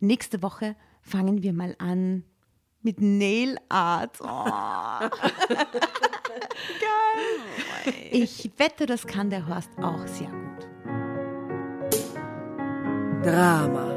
Nächste Woche fangen wir mal an mit Nail Art. Oh. Geil. Ich wette, das kann der Horst auch sehr gut. Drama.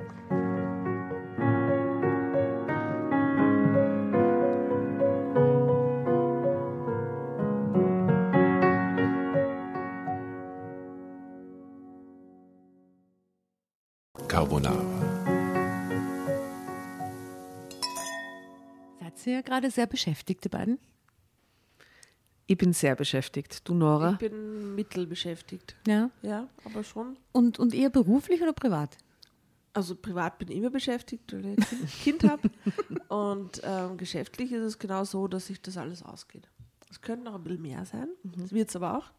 Carbonara. Seid ihr gerade sehr beschäftigt, die beiden? Ich bin sehr beschäftigt. Du, Nora? Ich bin mittelbeschäftigt. Ja. Ja, aber schon. Und, und eher beruflich oder privat? Also privat bin ich immer beschäftigt, weil ich ein Kind habe. Und ähm, geschäftlich ist es genau so, dass sich das alles ausgeht. Es könnte noch ein bisschen mehr sein. Das wird es aber auch.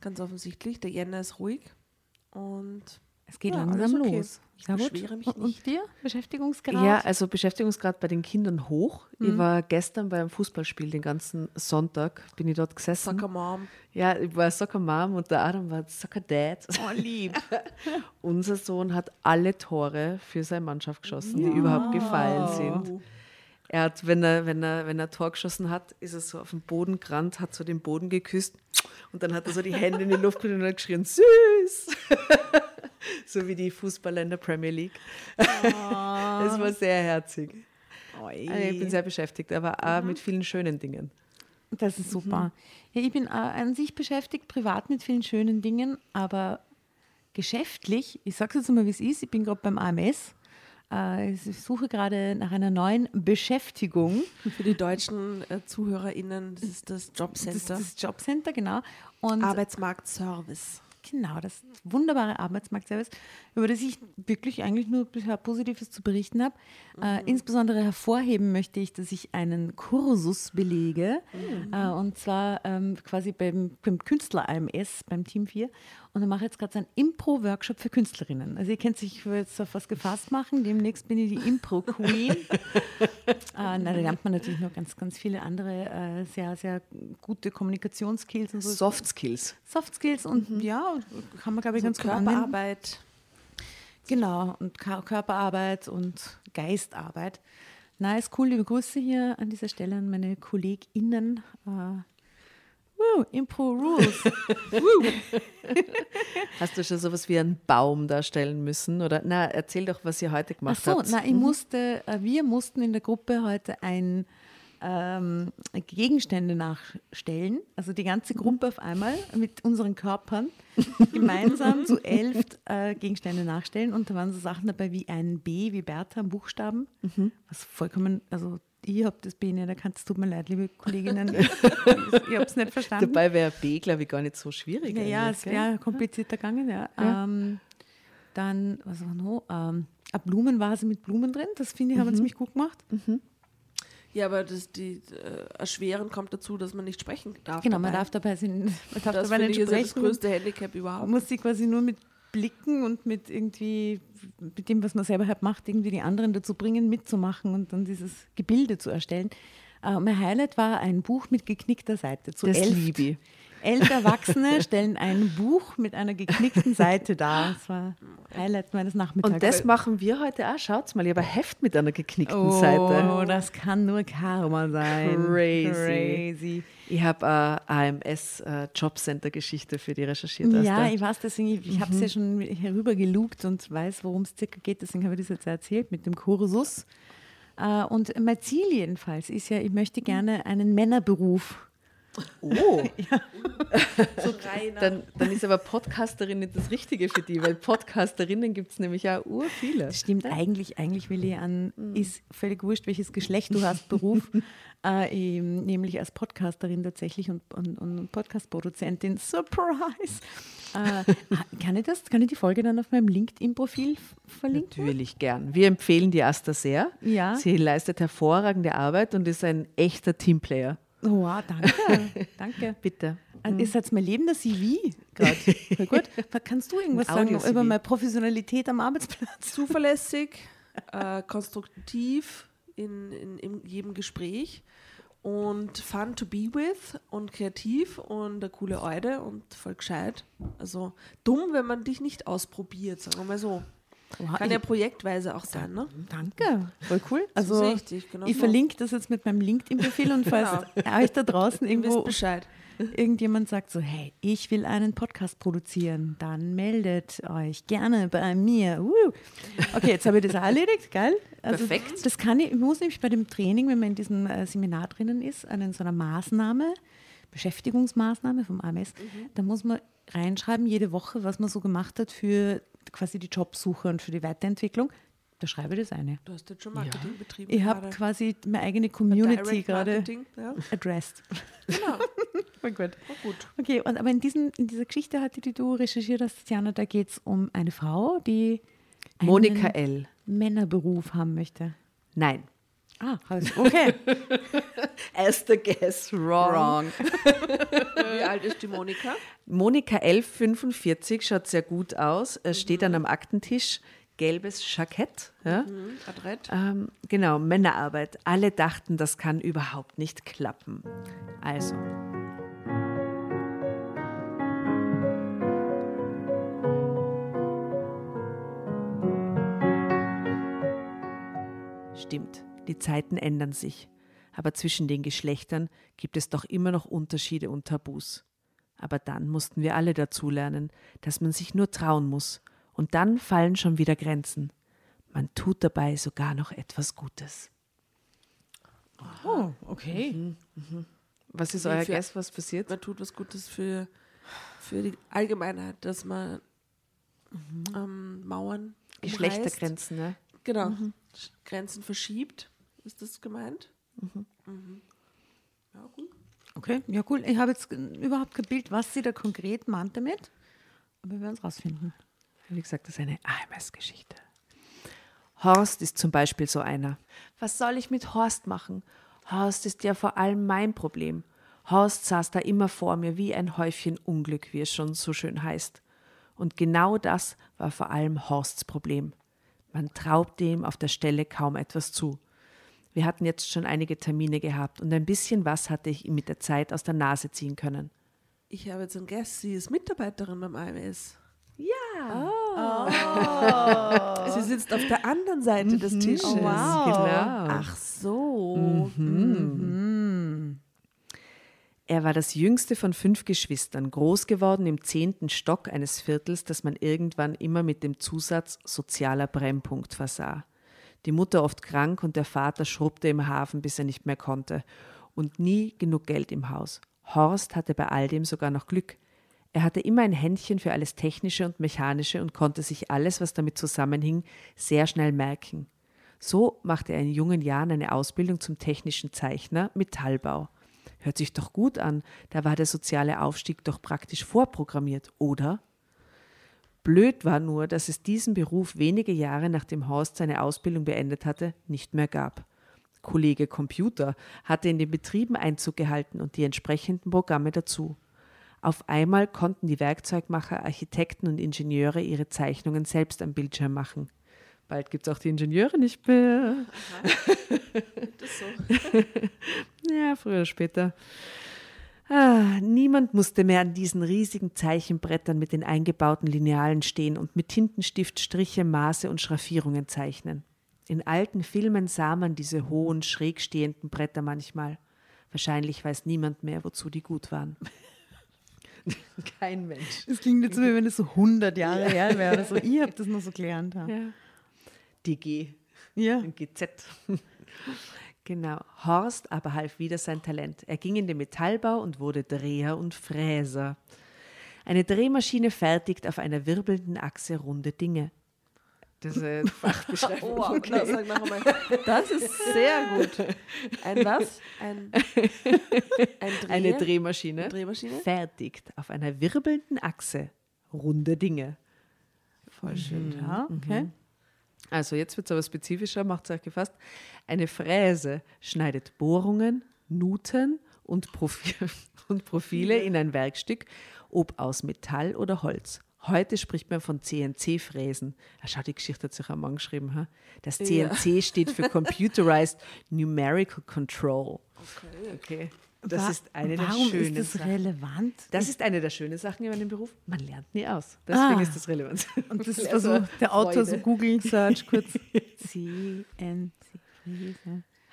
Ganz offensichtlich. Der Jänner ist ruhig. Und Es geht Ja, langsam okay. los. Ich gut. beschwere mich nicht. und dir? Beschäftigungsgrad? Ja, also Beschäftigungsgrad bei den Kindern hoch. Mhm. Ich war gestern beim Fußballspiel den ganzen Sonntag, bin ich dort gesessen. Soccer Mom. Ja, ich war Soccer Mom und der Adam war Soccer Dad. Oh, lieb. Unser Sohn hat alle Tore für seine Mannschaft geschossen, die überhaupt gefallen sind. Er hat, wenn er, wenn er, wenn er Tor geschossen hat, ist er so auf den Boden gerannt, hat so den Boden geküsst und dann hat er so die Hände in die Luft genommen und hat geschrien, süß! so wie die Fußballer in der Premier League. Es war sehr herzig. Also ich bin sehr beschäftigt, aber auch mit vielen schönen Dingen. Das ist super. Ja, ich bin äh, an sich beschäftigt, privat mit vielen schönen Dingen, aber geschäftlich, ich sage es jetzt mal, wie es ist, ich bin gerade beim AMS. Äh, ich suche gerade nach einer neuen Beschäftigung. Für die deutschen äh, ZuhörerInnen, das ist das Das Jobcenter. ist das Jobcenter, genau. Und Arbeitsmarktservice. Genau, das wunderbare Arbeitsmarktservice, über das ich wirklich eigentlich nur bisher Positives zu berichten habe. Äh, insbesondere hervorheben möchte ich, dass ich einen Kursus belege, äh, und zwar ähm, quasi beim, beim Künstler AMS, beim Team 4. Und mache ich jetzt gerade so einen Impro-Workshop für Künstlerinnen. Also ihr kennt sich, ich will jetzt auf was gefasst machen, demnächst bin ich die Impro-Queen. äh, na, da lernt man natürlich noch ganz, ganz viele andere äh, sehr, sehr gute Kommunikationsskills und so. Soft Skills. Soft Skills und ja, kann man glaube ich So ganz gut. Körperarbeit. Genau, und Körperarbeit und Geistarbeit. Na, ist cool. Liebe Grüße hier an dieser Stelle an meine KollegInnen. Äh, Woo, Impro Rules. Hast du schon sowas wie einen Baum darstellen müssen? Oder na, erzähl doch, was ihr heute gemacht Ach so, habt. na, ich musste, äh, wir mussten in der Gruppe heute ein ähm, Gegenstände nachstellen, also die ganze Gruppe auf einmal mit unseren Körpern gemeinsam zu elf äh, Gegenstände nachstellen. Und da waren so Sachen dabei wie ein B, wie Bertha, ein Buchstaben, was vollkommen, also ich habe das B nicht erkannt, es tut mir leid, liebe Kolleginnen, ich habe es nicht verstanden. Dabei wäre B, glaube ich, gar nicht so schwierig. Ja, ja, es wäre komplizierter gegangen, ja. Ja. Ähm, dann, was war noch? Ähm, eine Blumenvase mit Blumen drin, das finde ich, haben wir ziemlich gut gemacht. Ja, aber das, die äh, Erschweren kommt dazu, dass man nicht sprechen darf. Genau, man dabei. darf dabei, sind, man darf das dabei nicht ich ist ja das sprechen. größte Handicap Man überhaupt. muss sie quasi nur mit Blicken und mit irgendwie, mit dem, was man selber halt macht, irgendwie die anderen dazu bringen, mitzumachen und dann dieses Gebilde zu erstellen. Äh, mein Highlight war ein Buch mit geknickter Seite. Zu Das elf, liebe elf Erwachsene stellen ein Buch mit einer geknickten Seite dar. Das war Highlight meines Nachmittags. Und das machen wir heute auch. Schaut's mal, ich habe ein Heft mit einer geknickten Oh, Seite. das kann nur Karma sein. Crazy. Crazy. Ich habe eine AMS-Jobcenter-Geschichte für die recherchiert. Ja, ich weiß, deswegen, ich, ich habe es ja schon herüber gelugt und weiß, worum es circa geht, deswegen habe ich das jetzt erzählt mit dem Kursus. Äh, Und mein Ziel jedenfalls ist ja, ich möchte gerne einen Männerberuf. Oh, So reiner. dann, dann ist aber Podcasterin nicht das Richtige für die, weil Podcasterinnen gibt es nämlich auch ur viele. Das stimmt eigentlich, eigentlich will ich an, ist völlig wurscht, welches Geschlecht du hast, Beruf, äh, eben, nämlich als Podcasterin tatsächlich und, und, und Podcast-Produzentin. Surprise! Äh, kann ich das, kann ich die Folge dann auf meinem LinkedIn-Profil verlinken? Natürlich gern. Wir empfehlen die Asta sehr. Ja. Sie leistet hervorragende Arbeit und ist ein echter Teamplayer. Wow, danke, danke. Bitte. Und Ist jetzt mein lebender CV gerade. Gut. Kannst du irgendwas Ein sagen über meine Professionalität am Arbeitsplatz? zuverlässig, äh, konstruktiv in, in, in jedem Gespräch und fun to be with und kreativ und eine coole Eude und voll gescheit. Also dumm, wenn man dich nicht ausprobiert, sagen wir mal so. Wow, Kann ja projektweise auch sein, ne? Danke, voll cool. Also dich, genau ich verlinke das jetzt mit meinem LinkedIn-Profil und falls euch da draußen irgendwo irgendjemand sagt so, hey, ich will einen Podcast produzieren, dann meldet euch gerne bei mir. Uh. Okay, jetzt habe ich das auch erledigt, geil. Also Perfekt. Das kann ich, ich muss nämlich bei dem Training, wenn man in diesem äh, Seminar drinnen ist, an so einer Maßnahme, Beschäftigungsmaßnahme vom AMS, da muss man reinschreiben, jede Woche, was man so gemacht hat für quasi die Jobsuche und für die Weiterentwicklung. Da schreibe ich das eine. Du hast jetzt schon Marketing betrieben. Ich habe quasi meine eigene Community gerade Ja, addressed. genau. Voll gut. Oh, gut. Okay, und aber in, diesen, in dieser Geschichte hatte, die du recherchiert hast, Tatjana, da geht es um eine Frau, die einen Monika L. Männerberuf haben möchte. Nein. Ah, okay. As the guess wrong. Wie alt ist die Monika? Monika L. 45 schaut sehr gut aus. Es steht an einem Aktentisch. Gelbes Jackett. Ja? Hm, adrett. Ähm, genau, Männerarbeit. Alle dachten, das kann überhaupt nicht klappen. Also. Stimmt, die Zeiten ändern sich. Aber zwischen den Geschlechtern gibt es doch immer noch Unterschiede und Tabus. Aber dann mussten wir alle dazulernen, dass man sich nur trauen muss. Und dann fallen schon wieder Grenzen. Man tut dabei sogar noch etwas Gutes. Oh, okay. Was ist Wie euer für- Guess, was passiert? Man tut was Gutes für, für die Allgemeinheit, dass man ähm, Mauern. Geschlechtergrenzen, ne? Genau. Grenzen verschiebt. Ist das gemeint? Mhm. Ja, gut. Okay, ja cool. Ich habe jetzt überhaupt kein Bild, was sie da konkret meint damit. Aber wir werden es rausfinden. Wie gesagt, das ist eine AMS-Geschichte. Horst ist zum Beispiel so einer. Was soll ich mit Horst machen? Horst ist ja vor allem mein Problem. Horst saß da immer vor mir wie ein Häufchen Unglück, wie es schon so schön heißt. Und genau das war vor allem Horsts Problem. Man traute ihm auf der Stelle kaum etwas zu. Wir hatten jetzt schon einige Termine gehabt und ein bisschen was hatte ich ihm mit der Zeit aus der Nase ziehen können. Ich habe jetzt einen Guest. Sie ist Mitarbeiterin beim AMS. Oh. Sie sitzt auf der anderen Seite des Tisches. Oh, wow. Genau. Ach so. Er war das jüngste von fünf Geschwistern, groß geworden im zehnten Stock eines Viertels, das man irgendwann immer mit dem Zusatz sozialer Brennpunkt versah. Die Mutter oft krank und der Vater schrubbte im Hafen, bis er nicht mehr konnte. Und nie genug Geld im Haus. Horst hatte bei all dem sogar noch Glück. Er hatte immer ein Händchen für alles Technische und Mechanische und konnte sich alles, was damit zusammenhing, sehr schnell merken. So machte er in jungen Jahren eine Ausbildung zum technischen Zeichner Metallbau. Hört sich doch gut an, da war der soziale Aufstieg doch praktisch vorprogrammiert, oder? Blöd war nur, dass es diesen Beruf wenige Jahre nachdem Horst seine Ausbildung beendet hatte, nicht mehr gab. Kollege Computer hatte in den Betrieben Einzug gehalten und die entsprechenden Programme dazu. Auf einmal konnten die Werkzeugmacher, Architekten und Ingenieure ihre Zeichnungen selbst am Bildschirm machen. Bald gibt es auch die Ingenieure nicht mehr. das so. ja, früher oder später. Ah, niemand musste mehr an diesen riesigen Zeichenbrettern mit den eingebauten Linealen stehen und mit Tintenstift Striche, Maße und Schraffierungen zeichnen. In alten Filmen sah man diese hohen, schräg stehenden Bretter manchmal. Wahrscheinlich weiß niemand mehr, wozu die gut waren. Kein Mensch. Es klingt jetzt so, wie wenn es so 100 Jahre ja. her wäre. So, ich habe das nur so gelernt. Ja. DG. Ja. GZ. Genau. Horst aber half wieder sein Talent. Er ging in den Metallbau und wurde Dreher und Fräser. Eine Drehmaschine fertigt auf einer wirbelnden Achse runde Dinge. Das ist eine Fachbeschreibung. oh, okay. Das ist sehr gut. Ein was? Ein, ein Dreh? Eine Drehmaschine, Drehmaschine fertigt auf einer wirbelnden Achse runde Dinge. Voll schön. Mhm. Ja, okay. Mhm. Also jetzt wird es aber spezifischer, macht es euch gefasst. Eine Fräse schneidet Bohrungen, Nuten und, Profil und Profile in ein Werkstück, ob aus Metall oder Holz. Heute spricht man von CNC-Fräsen. Ah, schau, die Geschichte hat sich ein Mann geschrieben. Ha? Das CNC ja. steht für Computerized Numerical Control. Okay. okay. Das War, ist eine der schönen ist das Sachen. relevant? Das ist eine der schönen Sachen in meinem Beruf. Man lernt nie aus. Deswegen ah. ist das relevant. Und das ist also der Autor so Google Search kurz. CNC.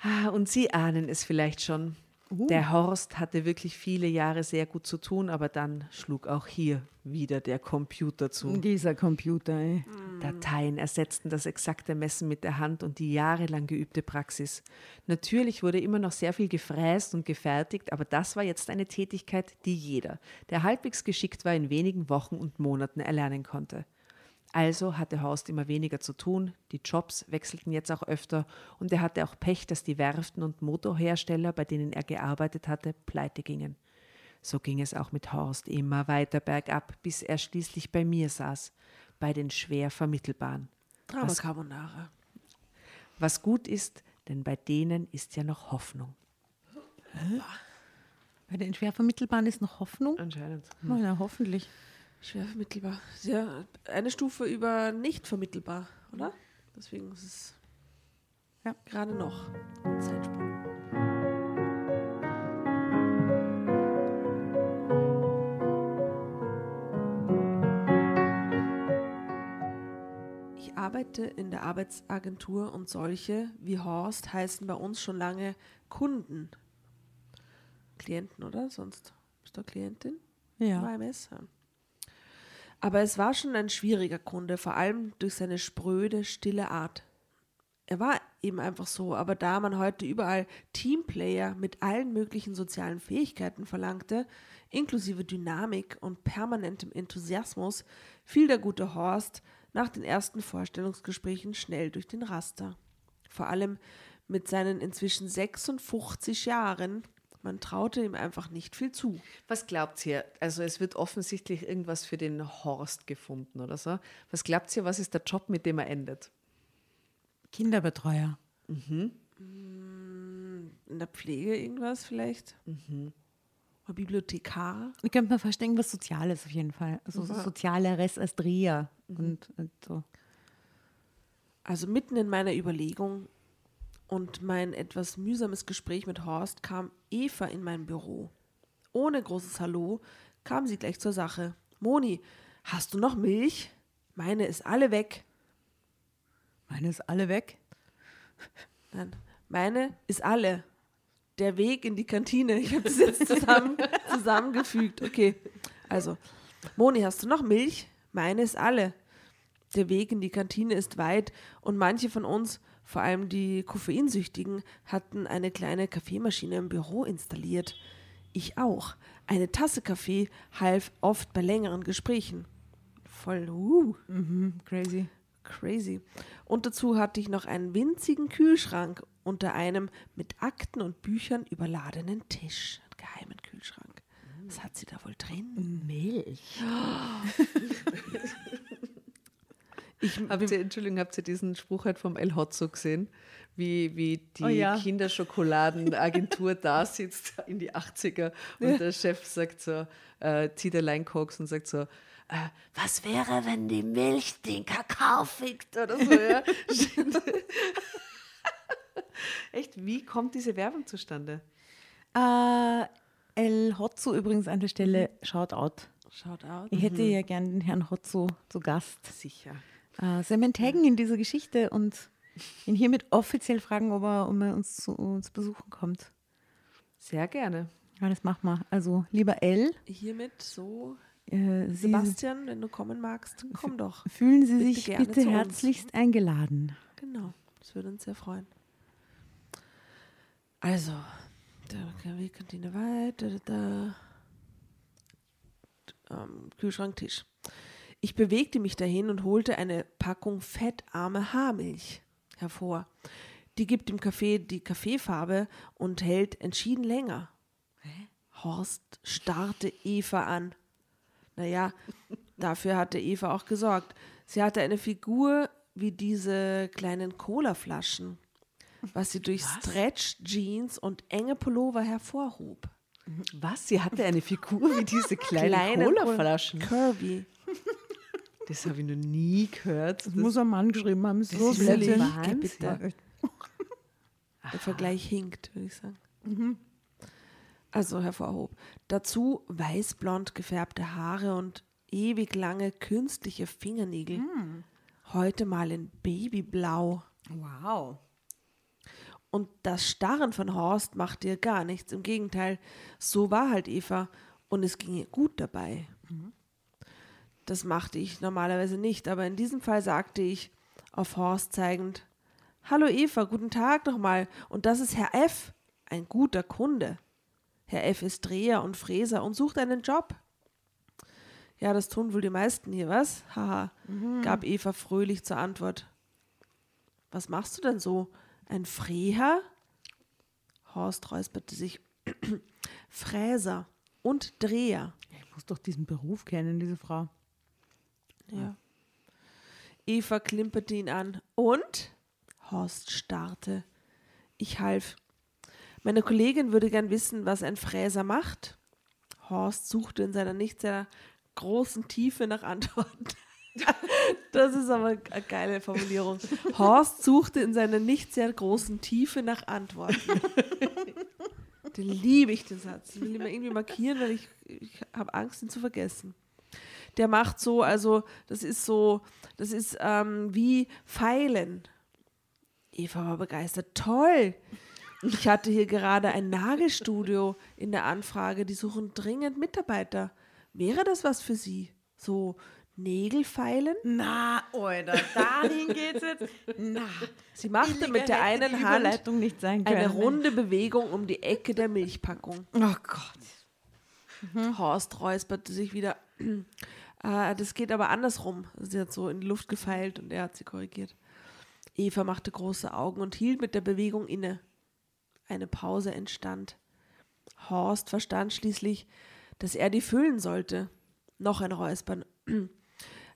Ah, und Sie ahnen es vielleicht schon. Uh. Der Horst hatte wirklich viele Jahre sehr gut zu tun, aber dann schlug auch hier wieder der Computer zu. Dieser Computer, ey. Dateien ersetzten das exakte Messen mit der Hand und die jahrelang geübte Praxis. Natürlich wurde immer noch sehr viel gefräst und gefertigt, aber das war jetzt eine Tätigkeit, die jeder, der halbwegs geschickt war, in wenigen Wochen und Monaten erlernen konnte. Also hatte Horst immer weniger zu tun, die Jobs wechselten jetzt auch öfter und er hatte auch Pech, dass die Werften und Motorhersteller, bei denen er gearbeitet hatte, pleite gingen. So ging es auch mit Horst immer weiter bergab, bis er schließlich bei mir saß, bei den schwer vermittelbaren. Drama was, Carbonara. Was gut ist, denn bei denen ist ja noch Hoffnung. Hä? Bei den schwer vermittelbaren ist noch Hoffnung? Anscheinend. Hm. Oh, ja, hoffentlich. Schwer vermittelbar. Ja, eine Stufe über nicht vermittelbar, oder? Deswegen ist es ja. gerade noch Zeitsprung. Ich arbeite in der Arbeitsagentur und solche wie Horst heißen bei uns schon lange Kunden. Klienten, oder? Sonst bist du Klientin? Ja. AMS? Ja. Aber es war schon ein schwieriger Kunde, vor allem durch seine spröde, stille Art. Er war eben einfach so, aber da man heute überall Teamplayer mit allen möglichen sozialen Fähigkeiten verlangte, inklusive Dynamik und permanentem Enthusiasmus, fiel der gute Horst nach den ersten Vorstellungsgesprächen schnell durch den Raster. Vor allem mit seinen inzwischen 56 Jahren man traute ihm einfach nicht viel zu. Was glaubt ihr? Also es wird offensichtlich irgendwas für den Horst gefunden oder so. Was glaubt ihr, was ist der Job, mit dem er endet? Kinderbetreuer. Mhm. Mm, in der Pflege irgendwas vielleicht? Mhm. Oder Bibliothekar? Ich könnte mir vorstellen, was Soziales auf jeden Fall. Also so Sozialeres als Dreher mhm. und, und so. Also mitten in meiner Überlegung und mein etwas mühsames Gespräch mit Horst kam Eva in mein Büro. Ohne großes Hallo kam sie gleich zur Sache. Moni, hast du noch Milch? Meine ist alle weg. Meine ist alle weg? Nein, meine ist alle. Der Weg in die Kantine. Ich habe das jetzt zusammen, zusammengefügt. Okay, also, Moni, hast du noch Milch? Meine ist alle. Der Weg in die Kantine ist weit und manche von uns, vor allem die Koffeinsüchtigen, hatten eine kleine Kaffeemaschine im Büro installiert. Ich auch. Eine Tasse Kaffee half oft bei längeren Gesprächen. Voll, uh, Mhm, crazy. crazy. Und dazu hatte ich noch einen winzigen Kühlschrank unter einem mit Akten und Büchern überladenen Tisch. Einen geheimen Kühlschrank. Was hat sie da wohl drin? Milch. Habt ihr, Entschuldigung, habt ihr diesen Spruch halt vom El Hotzo gesehen? Wie, wie die Oh ja. Kinderschokoladenagentur da sitzt in die 80er und der Chef sagt so, äh, zieht allein Koks und sagt so, äh, was wäre, wenn die Milch den Kakao fickt oder so, ja? Echt, wie kommt diese Werbung zustande? Äh, El Hotzo übrigens an der Stelle, shout out. Schaut out. Ich hätte ja gern den Herrn Hotzo zu Gast. Sicher. Äh, man taggen in dieser Geschichte und ihn hiermit offiziell fragen, ob er, ob er uns zu uns besuchen kommt. Sehr gerne. Ja, das machen wir. Also, lieber L, Hiermit so, äh, Sie Sebastian, wenn du kommen magst, komm doch. fühlen Sie bitte sich bitte herzlichst eingeladen. Genau, das würde uns sehr freuen. Also, der Kantine weiter, da, da. Ähm, Kühlschranktisch. Ich bewegte mich dahin und holte eine Packung fettarme Haarmilch hervor. Die gibt dem Kaffee die Kaffeefarbe und hält entschieden länger. Horst starrte Eva an. Naja, dafür hatte Eva auch gesorgt. Sie hatte eine Figur wie diese kleinen Colaflaschen, was sie durch Stretch-Jeans und enge Pullover hervorhob. Was? Sie hatte eine Figur wie diese kleinen Kleine Cola-Flaschen. Curvy. Das habe ich noch nie gehört. Das muss ein Mann geschrieben haben. So ist blödsinn. Wahnsinn. Der Vergleich hinkt, würde ich sagen. Also hervorhob. Dazu weißblond gefärbte Haare und ewig lange künstliche Fingernägel. Heute mal in Babyblau. Wow. Und das Starren von Horst machte ihr gar nichts. Im Gegenteil, so war halt Eva und es ging ihr gut dabei. Das machte ich normalerweise nicht, aber in diesem Fall sagte ich, auf Horst zeigend, Hallo Eva, guten Tag nochmal. Und das ist Herr F., ein guter Kunde. Herr F. ist Dreher und Fräser und sucht einen Job. Ja, das tun wohl die meisten hier, was? Haha, gab Eva fröhlich zur Antwort. Was machst du denn so? Ein Freher? Horst räusperte sich. Fräser und Dreher. Ich muss doch diesen Beruf kennen, diese Frau. Ja. Eva klimperte ihn an. Und? Horst starrte. Ich half. Meine Kollegin würde gern wissen, was ein Fräser macht. Horst suchte in seiner nicht sehr großen Tiefe nach Antworten. Das ist aber eine geile Formulierung. Horst suchte in seiner nicht sehr großen Tiefe nach Antworten. Den liebe ich, den Satz. Den will ich mir irgendwie markieren, weil ich, ich habe Angst, ihn zu vergessen. Der macht so, also das ist so, das ist ähm, wie Pfeilen. Eva war begeistert. Toll! Ich hatte hier gerade ein Nagelstudio in der Anfrage. Die suchen dringend Mitarbeiter. Wäre das was für Sie? So Nägelfeilen? Na, Alter, dahin geht's jetzt. Na, Sie machte mit der einen Hand eine runde Bewegung um die Ecke der Milchpackung. Oh Gott. Horst räusperte sich wieder. Äh, das geht aber andersrum. Sie hat so in die Luft gefeilt und er hat sie korrigiert. Eva machte große Augen und hielt mit der Bewegung inne. Eine Pause entstand. Horst verstand schließlich, dass er die füllen sollte. Noch ein Räuspern.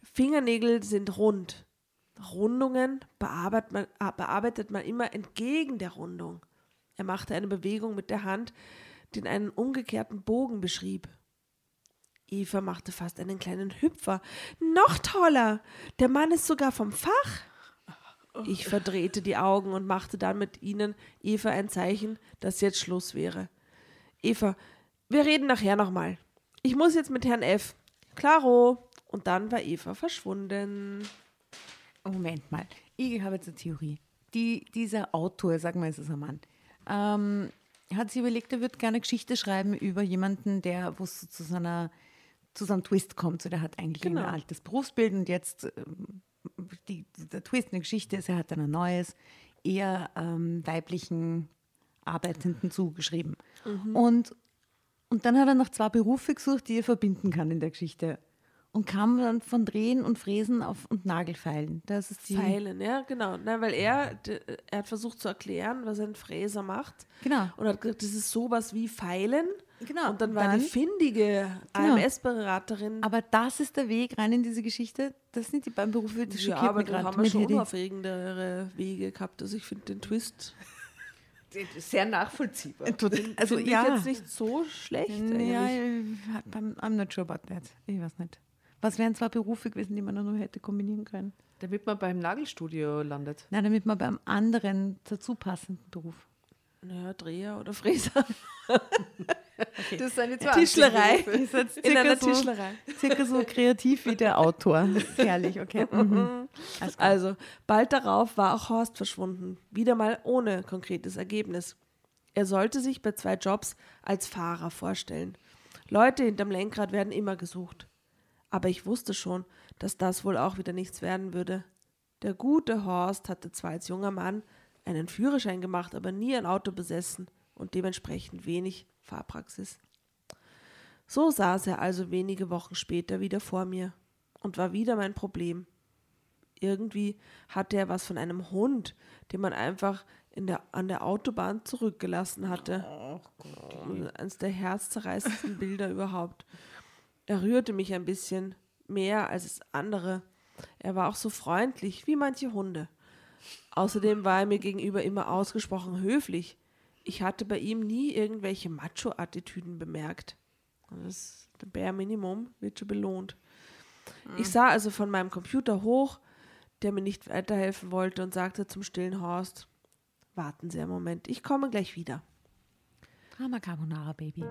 Fingernägel sind rund. Rundungen bearbeitet man, ah, bearbeitet man immer entgegen der Rundung. Er machte eine Bewegung mit der Hand, die in einen umgekehrten Bogen beschrieb. Eva machte fast einen kleinen Hüpfer. Noch toller! Der Mann ist sogar vom Fach. Ich verdrehte die Augen und machte dann mit ihnen Eva ein Zeichen, dass jetzt Schluss wäre. Eva, wir reden nachher nochmal. Ich muss jetzt mit Herrn F. Klaro. Und dann war Eva verschwunden. Moment mal. Ich habe jetzt eine Theorie. Die, dieser Autor, sagen wir, es ist ein Mann, ähm, hat sich überlegt, er würde gerne Geschichte schreiben über jemanden, der, wo es zu seiner so einem Twist kommt. So, der hat eigentlich Genau. ein altes Berufsbild und jetzt ähm, die, der Twist in der Geschichte ist, er hat dann ein neues, eher ähm, weiblichen Arbeitenden zugeschrieben. Und, und dann hat er noch zwei Berufe gesucht, die er verbinden kann in der Geschichte. Und kam dann von Drehen und Fräsen auf und Nagelfeilen. Das ist die. Pfeilen, ja, genau. Na, weil er, er hat versucht zu erklären, was ein Fräser macht. Genau. Und hat gesagt, das ist sowas wie Pfeilen. Genau. Und dann war Dann- die findige Genau. AMS-Beraterin. Aber das ist der Weg rein in diese Geschichte. Das sind die beiden Berufe, ja, schockiert aber mich gerade. haben wir mit schon unaufregendere Wege gehabt. Also ich finde den Twist Sehr nachvollziehbar. Also find ja. ich jetzt nicht so schlecht. Ja, I'm not sure about that. Ich weiß nicht. Was wären zwei Berufe gewesen, die man nur hätte kombinieren können? Damit man beim Nagelstudio landet. Nein, damit man beim anderen dazu passenden Beruf. Naja, Dreher oder Fräser. Das sind die zwei Tischlerei. Ist In einer so, Tischlerei. circa so kreativ wie der Autor. Herrlich, okay. Mhm. Klar. Also, bald darauf war auch Horst verschwunden. Wieder mal ohne konkretes Ergebnis. Er sollte sich bei zwei Jobs als Fahrer vorstellen. Leute hinterm Lenkrad werden immer gesucht. Aber ich wusste schon, dass das wohl auch wieder nichts werden würde. Der gute Horst hatte zwar als junger Mann einen Führerschein gemacht, aber nie ein Auto besessen und dementsprechend wenig Fahrpraxis. So saß er also wenige Wochen später wieder vor mir und war wieder mein Problem. Irgendwie hatte er was von einem Hund, den man einfach in der, an der Autobahn zurückgelassen hatte. Eines der herzzerreißendsten Bilder überhaupt. Er rührte mich ein bisschen mehr als es andere. Er war auch so freundlich wie manche Hunde. Außerdem war er mir gegenüber immer ausgesprochen höflich. Ich hatte bei ihm nie irgendwelche Macho-Attitüden bemerkt. Das Bare Minimum wird schon belohnt. Ich sah also von meinem Computer hoch, der mir nicht weiterhelfen wollte, und sagte zum stillen Horst: Warten Sie einen Moment, ich komme gleich wieder. Drama Carbonara, Baby.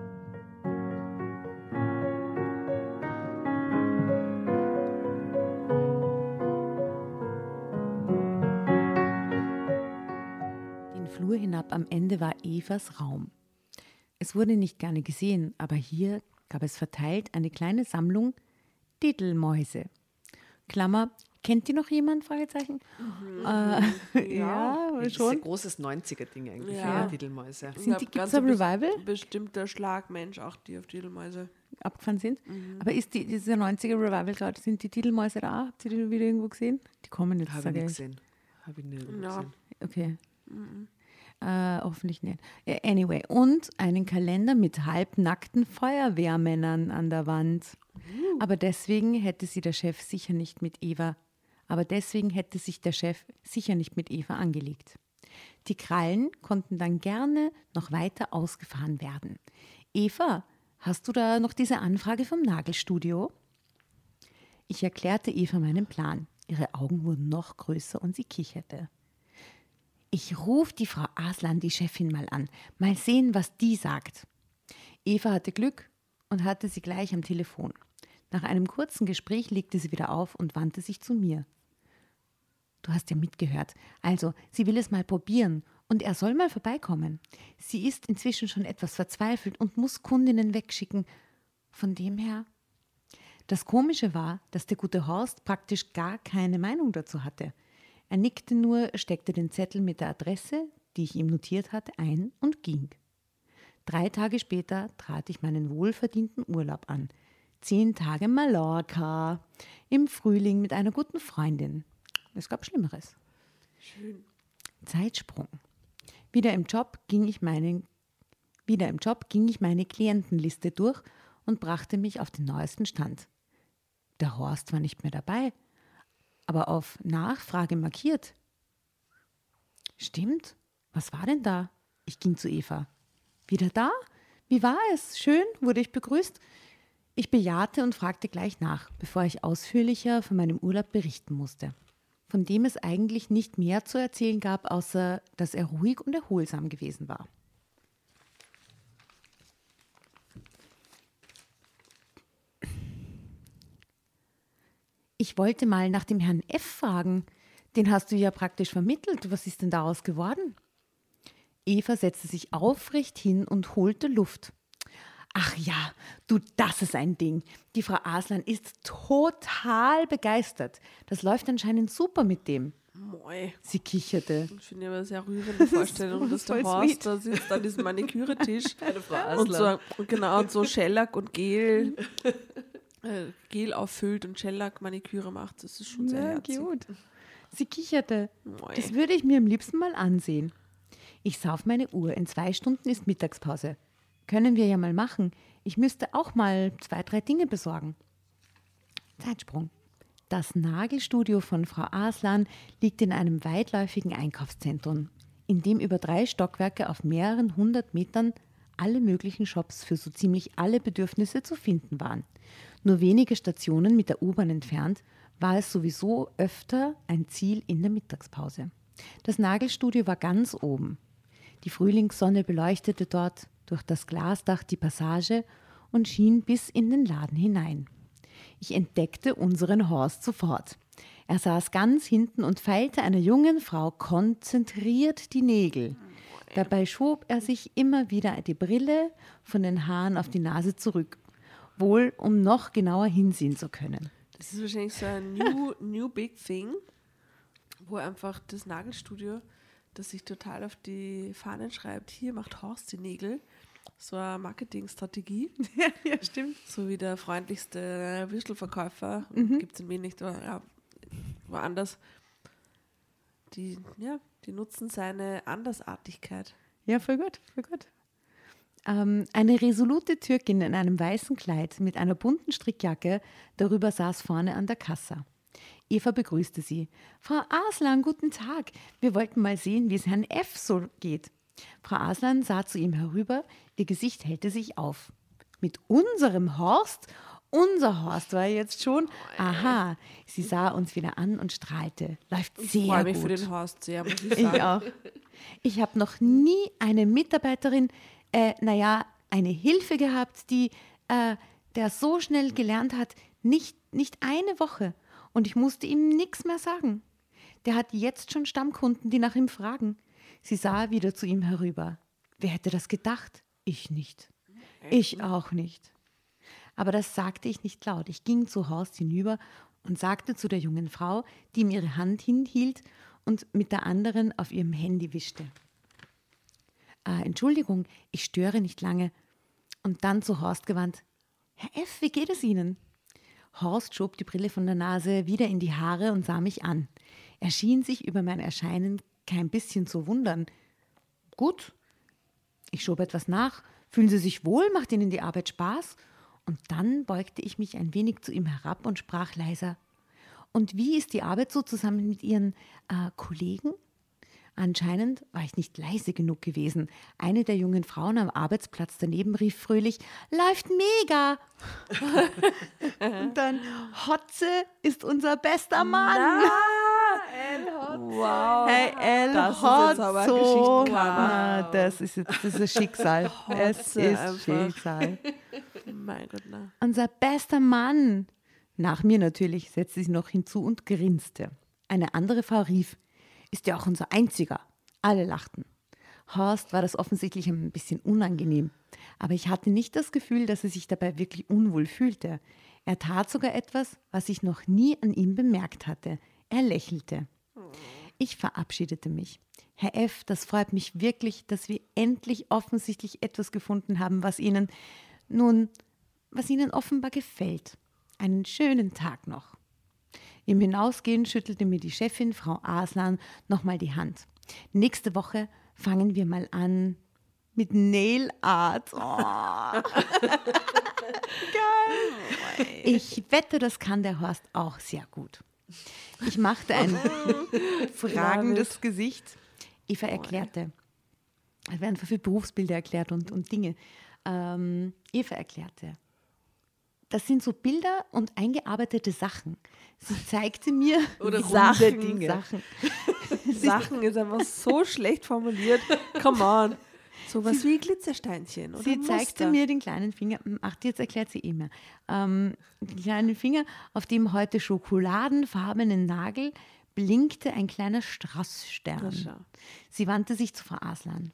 Flur hinab am Ende war Evas Raum. Es wurde nicht gerne gesehen, aber hier gab es verteilt eine kleine Sammlung Diddlemäuse. Klammer, kennt die noch jemand? Fragezeichen. Äh, ja, Das ist schon. ein großes 90er-Ding eigentlich, Ja. ja. Diddlemäuse. Sind die, Ja, gibt's ganz ein Revival? Bestimmter Schlagmensch, auch die auf Diddlemäuse. abgefahren sind. Aber ist die, dieser 90er Revival gerade, sind die Titelmäuse da? Habt ihr die wieder irgendwo gesehen? Die kommen jetzt, Habe ich nicht ich. gesehen. Habe ich nirgendwo Ja. gesehen. Okay. Äh, hoffentlich nicht. Anyway, und einen Kalender mit halbnackten Feuerwehrmännern an der Wand. Aber deswegen hätte sie der Chef sicher nicht mit Eva, aber deswegen hätte sich der Chef sicher nicht mit Eva angelegt. Die Krallen konnten dann gerne noch weiter ausgefahren werden. Eva, hast du da noch diese Anfrage vom Nagelstudio? Ich erklärte Eva meinen Plan. Ihre Augen wurden noch größer und sie kicherte. Ich rufe die Frau Aslan, die Chefin, mal an. Mal sehen, was die sagt. Eva hatte Glück und hatte sie gleich am Telefon. Nach einem kurzen Gespräch legte sie wieder auf und wandte sich zu mir. Du hast ja mitgehört. Also, sie will es mal probieren und er soll mal vorbeikommen. Sie ist inzwischen schon etwas verzweifelt und muss Kundinnen wegschicken. Von dem her. Das Komische war, dass der gute Horst praktisch gar keine Meinung dazu hatte. Er nickte nur, steckte den Zettel mit der Adresse, die ich ihm notiert hatte, ein und ging. Drei Tage später trat ich meinen wohlverdienten Urlaub an. Zehn Tage Mallorca. Im Frühling mit einer guten Freundin. Es gab Schlimmeres. Schön. Zeitsprung. Wieder im Job ging ich meinen wieder im Job ging ich meine Klientenliste durch und brachte mich auf den neuesten Stand. Der Horst war nicht mehr dabei, aber auf Nachfrage markiert. Stimmt. Was war denn da? Ich ging zu Eva. Wieder da? Wie war es? Schön? Wurde ich begrüßt? Ich bejahte und fragte gleich nach, bevor ich ausführlicher von meinem Urlaub berichten musste von dem es eigentlich nicht mehr zu erzählen gab, außer dass er ruhig und erholsam gewesen war. Ich wollte mal nach dem Herrn F fragen. Den hast du ja praktisch vermittelt. Was ist denn daraus geworden? Eva setzte sich aufrecht hin und holte Luft. Ach ja, du, das ist ein Ding. Die Frau Aslan ist total begeistert. Das läuft anscheinend super mit dem. Moi. Sie kicherte. Ich finde aber sehr rührende Vorstellung, dass der Horst sweet. da sitzt an diesem Maniküretisch Frau und so, genau, und so Shellac und Gel, äh, Gel auffüllt und Shellac-Maniküre macht. Das ist schon sehr Ja, herzig. gut. Sie kicherte. Moi. Das würde ich mir am liebsten mal ansehen. Ich sah auf meine Uhr. In zwei Stunden ist Mittagspause. Können wir ja mal machen. Ich müsste auch mal zwei, drei Dinge besorgen. Zeitsprung. Das Nagelstudio von Frau Aslan liegt in einem weitläufigen Einkaufszentrum, in dem über drei Stockwerke auf mehreren hundert Metern alle möglichen Shops für so ziemlich alle Bedürfnisse zu finden waren. Nur wenige Stationen mit der U-Bahn entfernt war es sowieso öfter ein Ziel in der Mittagspause. Das Nagelstudio war ganz oben. Die Frühlingssonne beleuchtete dort durch das Glasdach die Passage und schien bis in den Laden hinein. Ich entdeckte unseren Horst sofort. Er saß ganz hinten und feilte einer jungen Frau konzentriert die Nägel. Dabei schob er sich immer wieder die Brille von den Haaren auf die Nase zurück, wohl um noch genauer hinsehen zu können. Das ist wahrscheinlich so ein new, new big thing, wo einfach das Nagelstudio, das sich total auf die Fahnen schreibt, hier macht Horst die Nägel. So eine Marketingstrategie. ja, stimmt. So wie der freundlichste Würstelverkäufer, Mhm. gibt es in nicht, aber ja, woanders. Die, ja, die nutzen seine Andersartigkeit. Ja, voll gut, voll gut. Ähm, eine resolute Türkin in einem weißen Kleid mit einer bunten Strickjacke, darüber saß vorne an der Kasse. Eva begrüßte sie. Frau Aslan, guten Tag. Wir wollten mal sehen, wie es Herrn F. so geht. Frau Aslan sah zu ihm herüber, ihr Gesicht hellte sich auf. Mit unserem Horst? Unser Horst war jetzt schon. Aha, sie sah uns wieder an und strahlte. Läuft Ich sehr freue gut. mich für den Horst sehr, muss ich Ich sagen. auch. Ich habe noch nie eine Mitarbeiterin, äh, naja, eine Hilfe gehabt, die äh, der so schnell gelernt hat, nicht, nicht eine Woche. Und ich musste ihm nichts mehr sagen. Der hat jetzt schon Stammkunden, die nach ihm fragen. Sie sah wieder zu ihm herüber. Wer hätte das gedacht? Ich nicht. Ich auch nicht. Aber das sagte ich nicht laut. Ich ging zu Horst hinüber und sagte zu der jungen Frau, die ihm ihre Hand hinhielt und mit der anderen auf ihrem Handy wischte. Äh, Entschuldigung, ich störe nicht lange. Und dann zu Horst gewandt. Herr F., wie geht es Ihnen? Horst schob die Brille von der Nase wieder in die Haare und sah mich an. Er schien sich über mein Erscheinen kein bisschen zu wundern. Gut. Ich schob etwas nach. Fühlen Sie sich wohl? Macht Ihnen die Arbeit Spaß? Und dann beugte ich mich ein wenig zu ihm herab und sprach leiser. Und wie ist die Arbeit so zusammen mit Ihren äh, Kollegen? Anscheinend war ich nicht leise genug gewesen. Eine der jungen Frauen am Arbeitsplatz daneben rief fröhlich: Läuft mega! Und dann: Hotze ist unser bester Mann! Wow. Hey, El Das ist jetzt aber ein Hotzo. Geschichtenhammer. Ah, Das ist jetzt das ist Schicksal. es Hotze ist einfach. Schicksal. Mein Gott, na. Unser bester Mann. Nach mir natürlich, setzte sie noch hinzu und grinste. Eine andere Frau rief, ist ja auch unser einziger. Alle lachten. Horst war das offensichtlich ein bisschen unangenehm. Aber ich hatte nicht das Gefühl, dass er sich dabei wirklich unwohl fühlte. Er tat sogar etwas, was ich noch nie an ihm bemerkt hatte. Er lächelte. Ich verabschiedete mich. Herr F., das freut mich wirklich, dass wir endlich offensichtlich etwas gefunden haben, was Ihnen, nun, was Ihnen offenbar gefällt. Einen schönen Tag noch. Im Hinausgehen schüttelte mir die Chefin, Frau Aslan, nochmal die Hand. Nächste Woche fangen wir mal an mit Nail Art. Oh. Geil. Ich wette, das kann der Horst auch sehr gut. Ich machte ein fragendes Gesicht. Eva erklärte. Es werden für viele Berufsbilder erklärt und, und Dinge. Ähm, Eva erklärte. Das sind so Bilder und eingearbeitete Sachen. Sie zeigte mir Oder Sachen. Dinge. Sachen. Sachen ist einfach so schlecht formuliert. Come on. Sowas wie Glitzersteinchen. Oder Sie zeigte Muster. mir den kleinen Finger, ach, jetzt erklärt sie immer, ähm, den kleinen Finger, auf dem heute schokoladenfarbenen Nagel blinkte ein kleiner schau. Sie wandte sich zu Frau Aslan.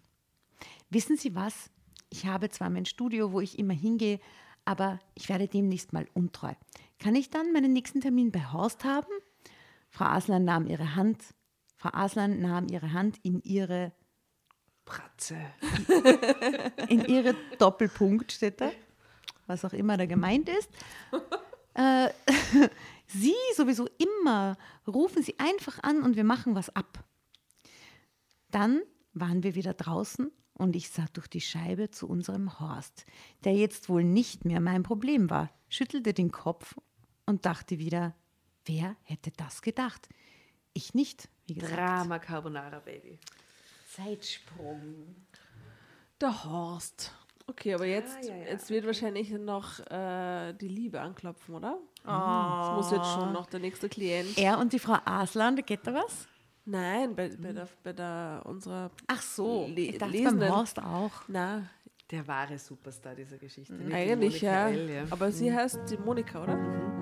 Wissen Sie was? Ich habe zwar mein Studio, wo ich immer hingehe, aber ich werde demnächst mal untreu. Kann ich dann meinen nächsten Termin bei Horst haben? Frau Aslan nahm ihre Hand, Frau Aslan nahm ihre Hand in ihre Pratze. in ihre Doppelpunkt, steht da, was auch immer da gemeint ist. Äh, Sie sowieso immer, rufen Sie einfach an und wir machen was ab. Dann waren wir wieder draußen und ich sah durch die Scheibe zu unserem Horst, der jetzt wohl nicht mehr mein Problem war, schüttelte den Kopf und dachte wieder, wer hätte das gedacht? Ich nicht, wie gesagt. Drama Carbonara, Baby. Zeitsprung. Der Horst. Okay, aber jetzt, Ah, ja, ja. jetzt wird wahrscheinlich noch äh, die Liebe anklopfen, oder? Das muss jetzt schon noch der nächste Klient. Er und die Frau Aslan, da geht da was? Nein, bei, bei, der, bei der unserer Ach so, Le ich dachte Lesenden. beim Horst auch. Na, Der wahre Superstar dieser Geschichte. die eigentlich ja. L, ja. Aber sie heißt die Monika, oder? Oh,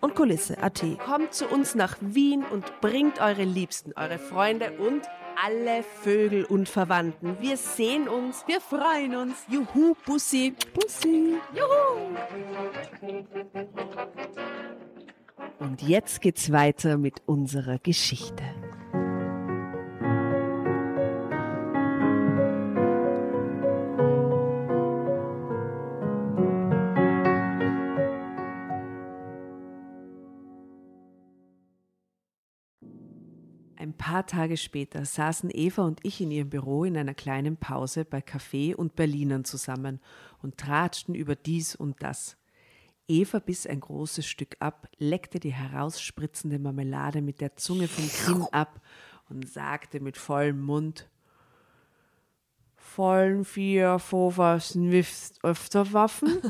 und Kulisse.at. Kommt zu uns nach Wien und bringt eure Liebsten, eure Freunde und alle Vögel und Verwandten. Wir sehen uns. Wir freuen uns. Juhu, Bussi. Bussi. Und jetzt geht's weiter mit unserer Geschichte. Paar Tage später saßen Eva und ich in ihrem Büro in einer kleinen Pause bei Kaffee und Berlinern zusammen und tratschten über dies und das. Eva biss ein großes Stück ab, leckte die herausspritzende Marmelade mit der Zunge vom Kinn ab und sagte mit vollem Mund: Vollen vier Fofas nifst öfter Waffen?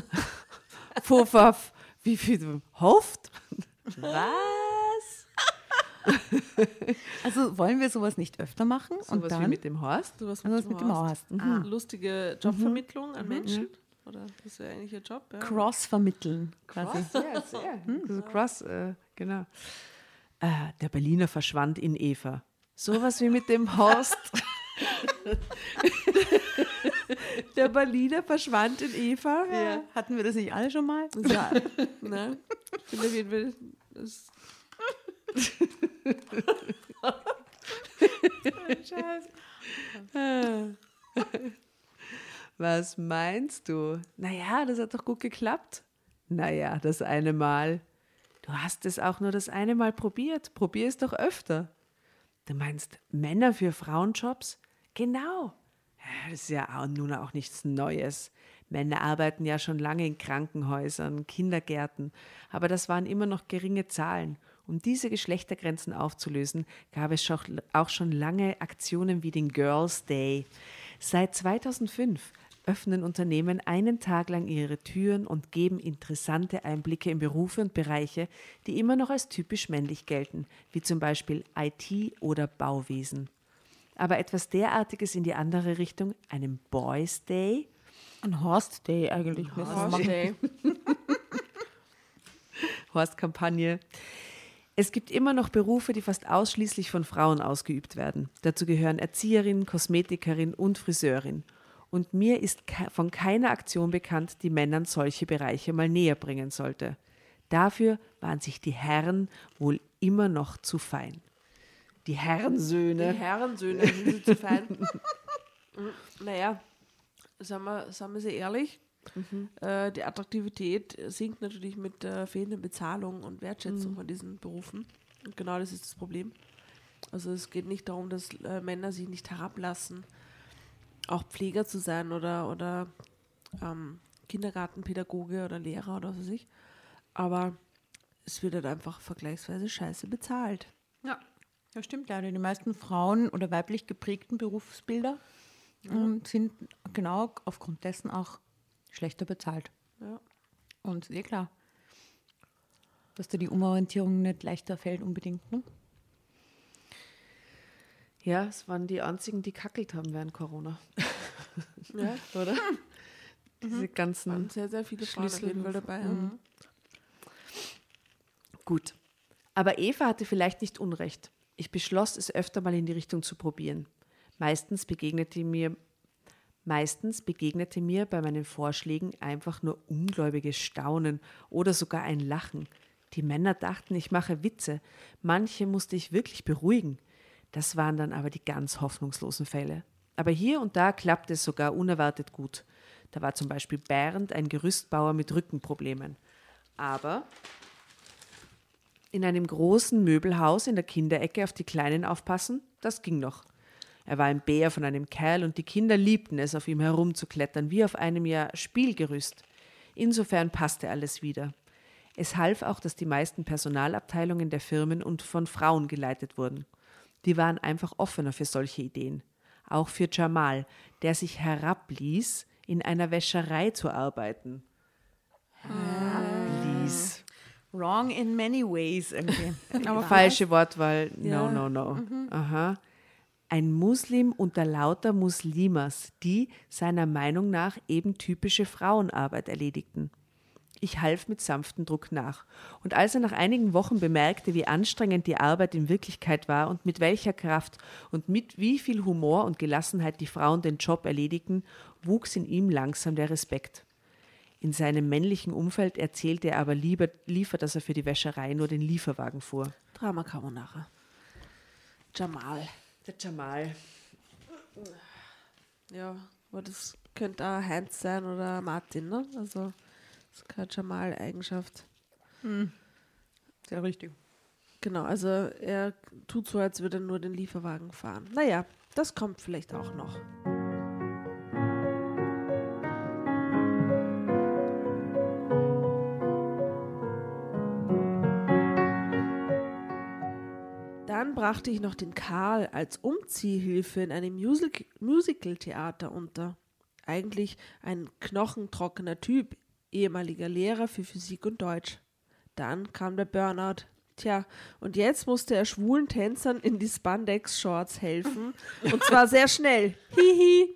Fofaf, wie viel hofft? Was? Also wollen wir sowas nicht öfter machen? Und und was dann wie mit dem Horst? Du was Also was mit dem Horst. Ah. Lustige Jobvermittlung an Menschen. Oder das ist ja eigentlich ihr Job. Ja. Cross vermitteln quasi. Ja, sehr. So cross, äh, genau. Äh, der Berliner verschwand in Eva. Sowas wie mit dem Horst. der Berliner verschwand in Eva. Ja. Hatten wir das nicht alle schon mal? Ja, ne? Ich finde auf Was meinst du? Naja, das hat doch gut geklappt. Naja, das eine Mal. Du hast es auch nur das eine Mal probiert. Probier es doch öfter. Du meinst Männer für Frauenjobs? Genau. Das ist ja nun auch nichts Neues. Männer arbeiten ja schon lange in Krankenhäusern, Kindergärten, aber das waren immer noch geringe Zahlen. Um diese Geschlechtergrenzen aufzulösen, gab es auch schon lange Aktionen wie den Girls Day. Seit 2005 öffnen Unternehmen einen Tag lang ihre Türen und geben interessante Einblicke in Berufe und Bereiche, die immer noch als typisch männlich gelten, wie zum Beispiel IT oder Bauwesen. Aber etwas derartiges in die andere Richtung, einen Boys Day? Ein Horst Day eigentlich. Horst Day. Horst-Kampagne. Es gibt immer noch Berufe, die fast ausschließlich von Frauen ausgeübt werden. Dazu gehören Erzieherin, Kosmetikerin und Friseurin und mir ist von keiner Aktion bekannt, die Männern solche Bereiche mal näher bringen sollte. Dafür waren sich die Herren wohl immer noch zu fein. Die Herrensöhne. Die Herrensöhne sind zu fein. naja, sagen wir, sagen wir sie ehrlich, mhm. äh, die Attraktivität sinkt natürlich mit der fehlenden Bezahlung und Wertschätzung mhm. von diesen Berufen. Und genau das ist das Problem. Also es geht nicht darum, dass äh, Männer sich nicht herablassen, auch Pfleger zu sein oder, oder ähm, Kindergartenpädagoge oder Lehrer oder was weiß ich. Aber es wird halt einfach vergleichsweise scheiße bezahlt. Ja, das stimmt leider. Die meisten Frauen oder weiblich geprägten Berufsbilder ja. ähm, sind genau aufgrund dessen auch schlechter bezahlt. Ja. Und eh klar, dass da die Umorientierung nicht leichter fällt unbedingt. Ne? Ja, es waren die einzigen, die kackelt haben während Corona. ja, oder? Mhm. Diese ganzen waren sehr, sehr viele Schlüssel dabei. Mhm. Gut. Aber Eva hatte vielleicht nicht Unrecht. Ich beschloss, es öfter mal in die Richtung zu probieren. Meistens begegnete mir Meistens begegnete mir bei meinen Vorschlägen einfach nur ungläubiges Staunen oder sogar ein Lachen. Die Männer dachten, ich mache Witze. Manche musste ich wirklich beruhigen. Das waren dann aber die ganz hoffnungslosen Fälle. Aber hier und da klappte es sogar unerwartet gut. Da war zum Beispiel Bernd ein Gerüstbauer mit Rückenproblemen. Aber in einem großen Möbelhaus in der Kinderecke auf die Kleinen aufpassen, das ging noch. Er war ein Bär von einem Kerl und die Kinder liebten es, auf ihm herumzuklettern, wie auf einem ja Spielgerüst. Insofern passte alles wieder. Es half auch, dass die meisten Personalabteilungen der Firmen und von Frauen geleitet wurden. Die waren einfach offener für solche Ideen. Auch für Jamal, der sich herabließ, in einer Wäscherei zu arbeiten. Herabließ. Wrong in many ways. Aber falsche Wortwahl. No, no, no. Mhm. Aha. Ein Muslim unter lauter Muslimas, die seiner Meinung nach eben typische Frauenarbeit erledigten. Ich half mit sanftem Druck nach. Und als er nach einigen Wochen bemerkte, wie anstrengend die Arbeit in Wirklichkeit war und mit welcher Kraft und mit wie viel Humor und Gelassenheit die Frauen den Job erledigten, wuchs in ihm langsam der Respekt. In seinem männlichen Umfeld erzählte er aber lieber, liefer, dass er für die Wäscherei nur den Lieferwagen fuhr. Drama Carbonara. Jamal. Der Jamal. Ja, aber das könnte auch Heinz sein oder Martin, ne? Also das ist keine Jamal-Eigenschaft. Hm. Sehr richtig. Genau, also er tut so, als würde er nur den Lieferwagen fahren. Naja, das kommt vielleicht auch noch. Brachte ich noch den Karl als Umziehhilfe in einem Music Musical-Theater unter. Eigentlich ein knochentrockener Typ, ehemaliger Lehrer für Physik und Deutsch. Dann kam der Burnout. Tja, und jetzt musste er schwulen Tänzern in die Spandex-Shorts helfen. Und zwar sehr schnell. Hihi.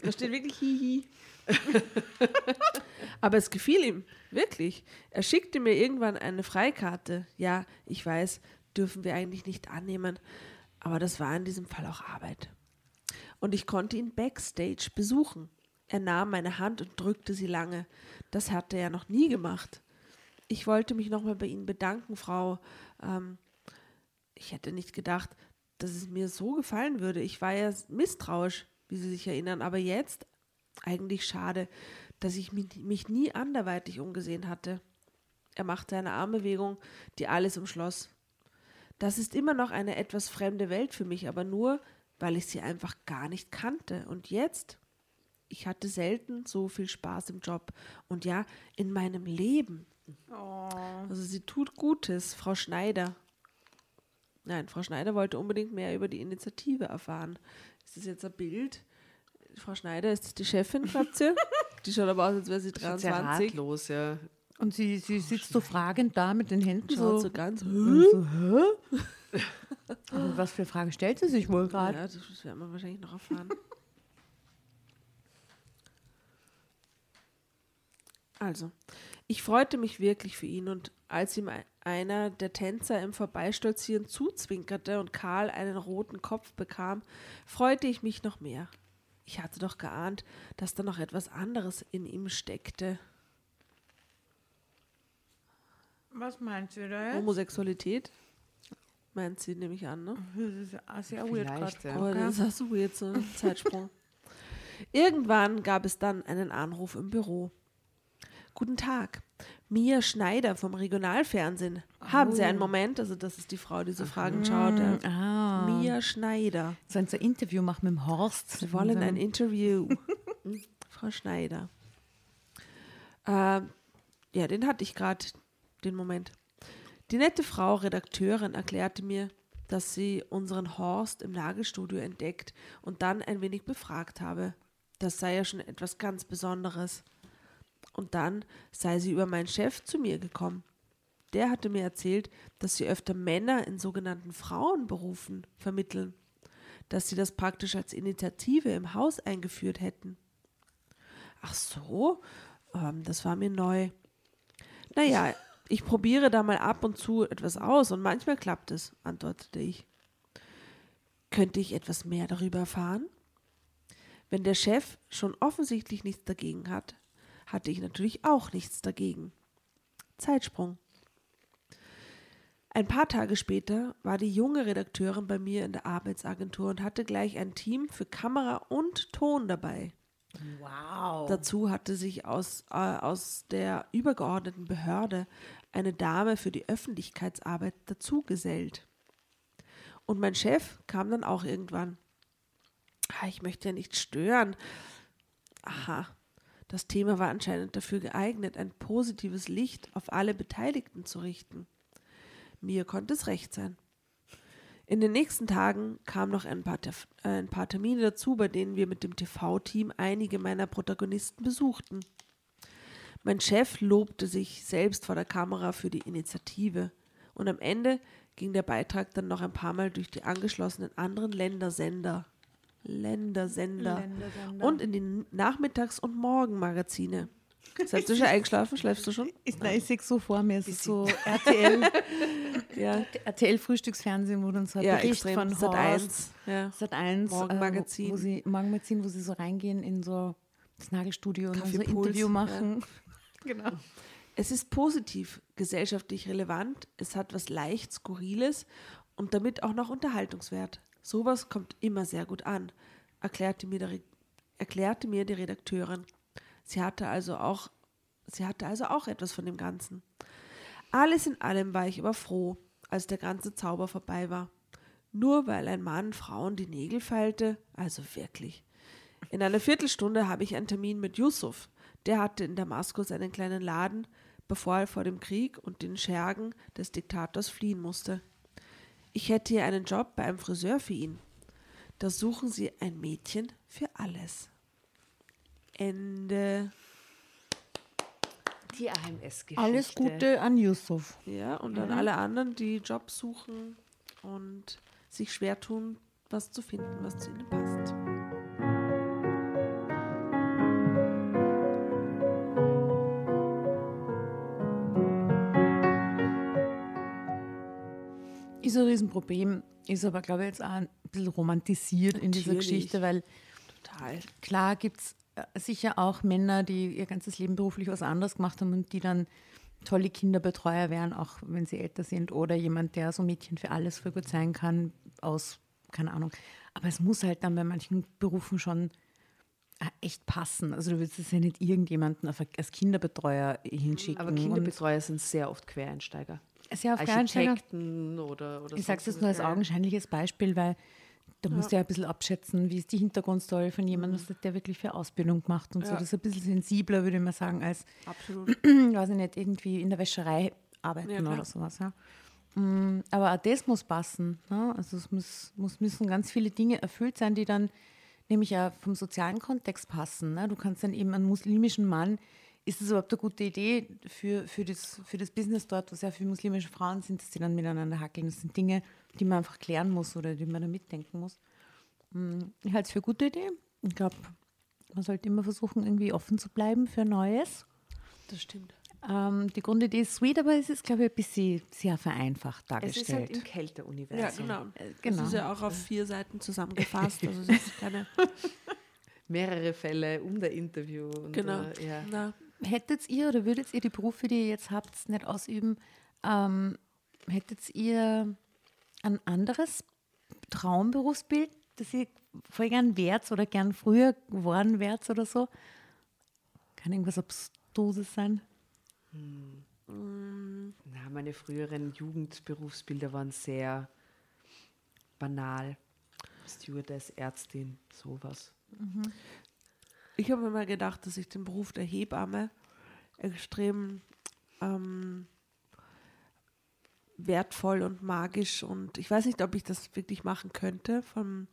Da steht wirklich Hihi. Aber es gefiel ihm, wirklich. Er schickte mir irgendwann eine Freikarte. Ja, ich weiß, dürfen wir eigentlich nicht annehmen. Aber das war in diesem Fall auch Arbeit. Und ich konnte ihn backstage besuchen. Er nahm meine Hand und drückte sie lange. Das hatte er noch nie gemacht. Ich wollte mich nochmal bei Ihnen bedanken, Frau. Ähm, ich hätte nicht gedacht, dass es mir so gefallen würde. Ich war ja misstrauisch, wie Sie sich erinnern, aber jetzt eigentlich schade, dass ich mich, mich nie anderweitig umgesehen hatte. Er machte eine Armbewegung, die alles umschloss. Das ist immer noch eine etwas fremde Welt für mich, aber nur, weil ich sie einfach gar nicht kannte. Und jetzt ich hatte selten so viel Spaß im Job. Und ja, in meinem Leben. Also sie tut Gutes, Frau Schneider. Nein, Frau Schneider wollte unbedingt mehr über die Initiative erfahren. Ist das jetzt ein Bild? Frau Schneider, ist die Chefin, glaubt ihr? Die schaut aber aus, als wäre sie Schaut sehr 23. ratlos, ja. Und sie, sie sitzt so fragend da mit den Händen Schaut so. so ganz. so hä? Und was für Fragen stellt sie sich wohl gerade? Ja, das werden wir wahrscheinlich noch erfahren. Also, ich freute mich wirklich für ihn und als ihm ein- einer der Tänzer im Vorbeistolzieren zuzwinkerte und Karl einen roten Kopf bekam, freute ich mich noch mehr. Ich hatte doch geahnt, dass da noch etwas anderes in ihm steckte. Was meint sie da jetzt? Homosexualität? Meint sie, nehme ich an, ne? Das ist ja sehr weird Vielleicht, gerade. ja. Oh, das ist auch so weird, so ein Zeitsprung. Irgendwann gab es dann einen Anruf im Büro. Guten Tag, Mia Schneider vom Regionalfernsehen. Haben Sie einen Moment? Also das ist die Frau, die so Fragen schaut. Ja. Ah. Mia Schneider. Sollen sie ein Interview machen mit dem Horst? Sie wollen ein Interview. Hm, Frau Schneider. Ähm, ja, den hatte ich gerade, den Moment. Die nette Frau Redakteurin erklärte mir, dass sie unseren Horst im Nagelstudio entdeckt und dann ein wenig befragt habe. Das sei ja schon etwas ganz Besonderes. Und dann sei sie über meinen Chef zu mir gekommen. Der hatte mir erzählt, dass sie öfter Männer in sogenannten Frauenberufen vermitteln dass sie das praktisch als Initiative im Haus eingeführt hätten. Ach so, ähm, das war mir neu. Naja, ich probiere da mal ab und zu etwas aus und manchmal klappt es, antwortete ich. Könnte ich etwas mehr darüber erfahren? Wenn der Chef schon offensichtlich nichts dagegen hat, hatte ich natürlich auch nichts dagegen. Zeitsprung. Ein paar Tage später war die junge Redakteurin bei mir in der Arbeitsagentur und hatte gleich ein Team für Kamera und Ton dabei. Wow. Dazu hatte sich aus, äh, aus der übergeordneten Behörde eine Dame für die Öffentlichkeitsarbeit dazugesellt. Und mein Chef kam dann auch irgendwann. Ah, ich möchte ja nicht stören. Aha, das Thema war anscheinend dafür geeignet, ein positives Licht auf alle Beteiligten zu richten. Mir konnte es recht sein. In den nächsten Tagen kamen noch ein paar, Tef- äh, ein paar Termine dazu, bei denen wir mit dem TV-Team einige meiner Protagonisten besuchten. Mein Chef lobte sich selbst vor der Kamera für die Initiative und am Ende ging der Beitrag dann noch ein paar Mal durch die angeschlossenen anderen Ländersender. Ländersender. Ländersender. Und in die Nachmittags- und Morgenmagazine. Seid ihr schon eingeschlafen? Schläfst du schon? Ist, nein, ich sehe so vor mir, es ist so RTL, Ja, RTL Frühstücksfernsehen, wo dann so ein ja Bericht extrem. von Sat Horst, 1. Ja. Sat 1, Morgenmagazin. Äh, wo sie, Morgenmagazin, wo sie so reingehen in so das Nagelstudio und so ein Interview ja. machen. Genau. Es ist positiv, gesellschaftlich relevant, es hat was leicht Skurriles und damit auch noch Unterhaltungswert. Sowas kommt immer sehr gut an, erklärte mir, der, erklärte mir die Redakteurin. Sie hatte also auch, sie hatte also auch etwas von dem Ganzen. Alles in allem war ich aber froh, als der ganze Zauber vorbei war. Nur weil ein Mann Frauen die Nägel feilte, also wirklich. In einer Viertelstunde habe ich einen Termin mit Yusuf. Der hatte in Damaskus einen kleinen Laden, bevor er vor dem Krieg und den Schergen des Diktators fliehen musste. Ich hätte hier einen Job bei einem Friseur für ihn. Da suchen sie ein Mädchen für alles. Ende. Die AMS-Geschichte. Alles Gute an Yusuf. Ja, und an alle anderen, die Jobs suchen und sich schwer tun, was zu finden, was zu ihnen passt. Ist ein Riesenproblem, ist aber, glaube ich, jetzt auch ein bisschen romantisiert in dieser Natürlich. Geschichte, weil Total. klar gibt es sicher auch Männer, die ihr ganzes Leben beruflich was anderes gemacht haben und die dann tolle Kinderbetreuer wären, auch wenn sie älter sind oder jemand, der so Mädchen für alles für gut sein kann, aus, keine Ahnung. Aber es muss halt dann bei manchen Berufen schon äh, echt passen. Also du willst es ja nicht irgendjemanden als Kinderbetreuer hinschicken. Aber Kinderbetreuer sind sehr oft Quereinsteiger. sehr auf Quereinsteiger. Oder, oder Ich sage es jetzt nur als augenscheinliches Beispiel, weil Da musst du ja ein bisschen abschätzen, wie ist die Hintergrundstory von jemandem, was hat der wirklich für Ausbildung gemacht und so. Ja. Das ist ein bisschen sensibler, würde ich mal sagen, als, Absolut. weiß ich nicht, irgendwie in der Wäscherei arbeiten Ja, oder sowas. Ja. Mm, Aber auch das muss passen. Ne? Also es muss, muss, müssen ganz viele Dinge erfüllt sein, die dann nämlich auch vom sozialen Kontext passen. Ne? Du kannst dann eben einen muslimischen Mann, ist das überhaupt eine gute Idee für, für, das, für das Business dort, wo sehr viele muslimische Frauen sind, dass die dann miteinander hackeln? Das sind Dinge, die man einfach klären muss oder die man da mitdenken muss. Mm, Ich halte es für eine gute Idee. Ich glaube, man sollte immer versuchen, irgendwie offen zu bleiben für Neues. Das stimmt. Ähm, die Grundidee ist sweet, aber es ist, glaube ich, ein bisschen sehr vereinfacht Es dargestellt. ist halt im Ja, Kälteuniversum. genau. genau. Das ist ja auch auf vier Seiten zusammengefasst. Also das ist keine. Mehrere Fälle um der Interview. Und, Genau. Äh, ja. Na, Hättet ihr oder würdet ihr die Berufe, die ihr jetzt habt, nicht ausüben, ähm, hättet ihr ein anderes Traumberufsbild, das ihr voll gern wärt oder gern früher geworden wärt oder so? Kann irgendwas Abstruses sein? Na, meine früheren Jugendberufsbilder waren sehr banal. Stewardess, Ärztin, sowas. Ich habe mal gedacht, dass ich den Beruf der Hebamme extrem ähm, wertvoll und magisch und ich weiß nicht, ob ich das wirklich machen könnte. Vom,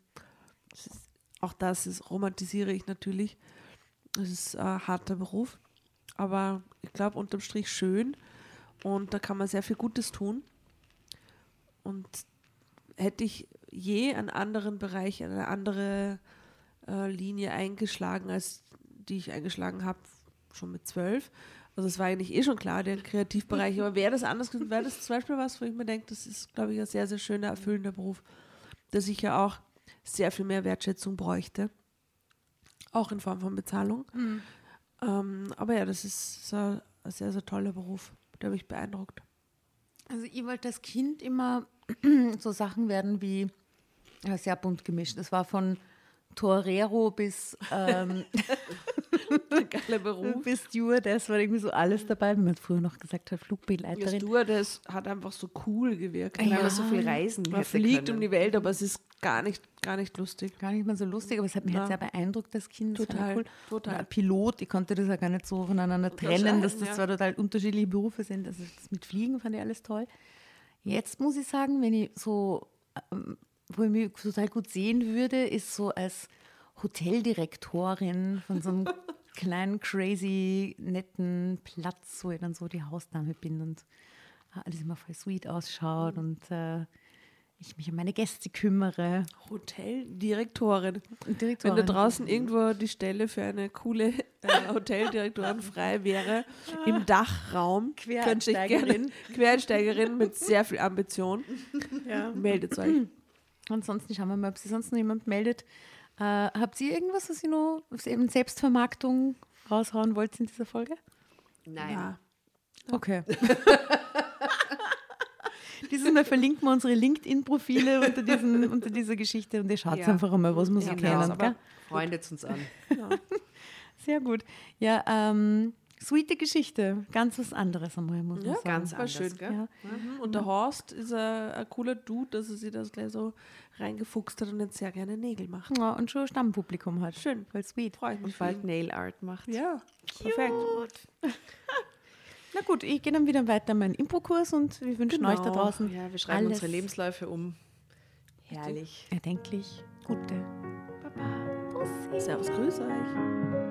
das ist, auch das ist, romantisiere ich natürlich. Es ist ein harter Beruf, aber ich glaube unterm Strich schön und da kann man sehr viel Gutes tun. Und hätte ich je einen anderen Bereich, eine andere äh, Linie eingeschlagen, als die ich eingeschlagen habe, schon mit zwölf. Also es war eigentlich eh schon klar, der Kreativbereich, aber wäre das anders gewesen, wäre das zum Beispiel was, wo ich mir denke, das ist, glaube ich, ein sehr, sehr schöner, erfüllender Beruf, der sicher auch sehr viel mehr Wertschätzung bräuchte. Auch in Form von Bezahlung. Ähm, aber ja, das ist so ein sehr, sehr toller Beruf, der mich beeindruckt. Also ich wollte als Kind immer so Sachen werden wie ja, sehr bunt gemischt. Es war von Torero bis, ähm, Geiler Beruf. bis Stewardess war irgendwie so alles dabei, wie man früher noch gesagt hat, Ja, Flugbegleiterin. Stewardess hat einfach so cool gewirkt. Weil Ja. man so viel reisen Man fliegt können. um die Welt, aber es ist gar nicht, gar nicht lustig. Gar nicht mal so lustig, aber es hat mich Ja. halt sehr beeindruckt, das Kind. Das Total, cool. total. Oder Pilot, ich konnte das ja gar nicht so voneinander trennen, dass das ja. zwar total unterschiedliche Berufe sind. Also das mit Fliegen fand ich alles toll. Jetzt muss ich sagen, wenn ich so, ähm, wo ich mich total gut sehen würde, ist so als Hoteldirektorin von so einem kleinen, crazy, netten Platz, wo ich dann so die Hausdame bin und äh, alles immer voll sweet ausschaut und äh, ich mich um meine Gäste kümmere. Hoteldirektorin. Wenn Direktorin. da draußen irgendwo die Stelle für eine coole äh, Hoteldirektorin frei wäre, im Dachraum, könnte ich gerne Quereinsteigerin. Quereinsteigerin mit sehr viel Ambition, meldet euch. Ansonsten schauen wir mal, ob sich sonst noch jemand meldet. Äh, habt ihr irgendwas, was ihr noch was eben Selbstvermarktung raushauen wollt in dieser Folge? Nein. Ja. Okay. Dieses Mal verlinken wir unsere LinkedIn-Profile unter, diesen, unter dieser Geschichte und ihr schaut Ja. einfach einmal, was wir so Ja, kennen. aber Gell? freundet uns an. Sehr gut. Ja, ähm, sweete Geschichte. Ganz was anderes einmal, muss man Ja, sagen. Ganz war schön. gell? Ja. Mhm. Und der Horst ist ein, ein cooler Dude, dass er sich das gleich so reingefuchst hat und jetzt sehr gerne Nägel macht. ja, und schon Stammpublikum hat. Schön. Voll sweet. Freue ich mich Und bald. Nail Art macht. Ja, perfekt. Na gut, ich gehe dann wieder weiter in meinen Impro-Kurs und wir wünschen euch da Genau. draußen Ja, wir schreiben alles unsere Lebensläufe um. Herrlich. erdenklich gute. Baba. Bussi. Servus, grüß euch.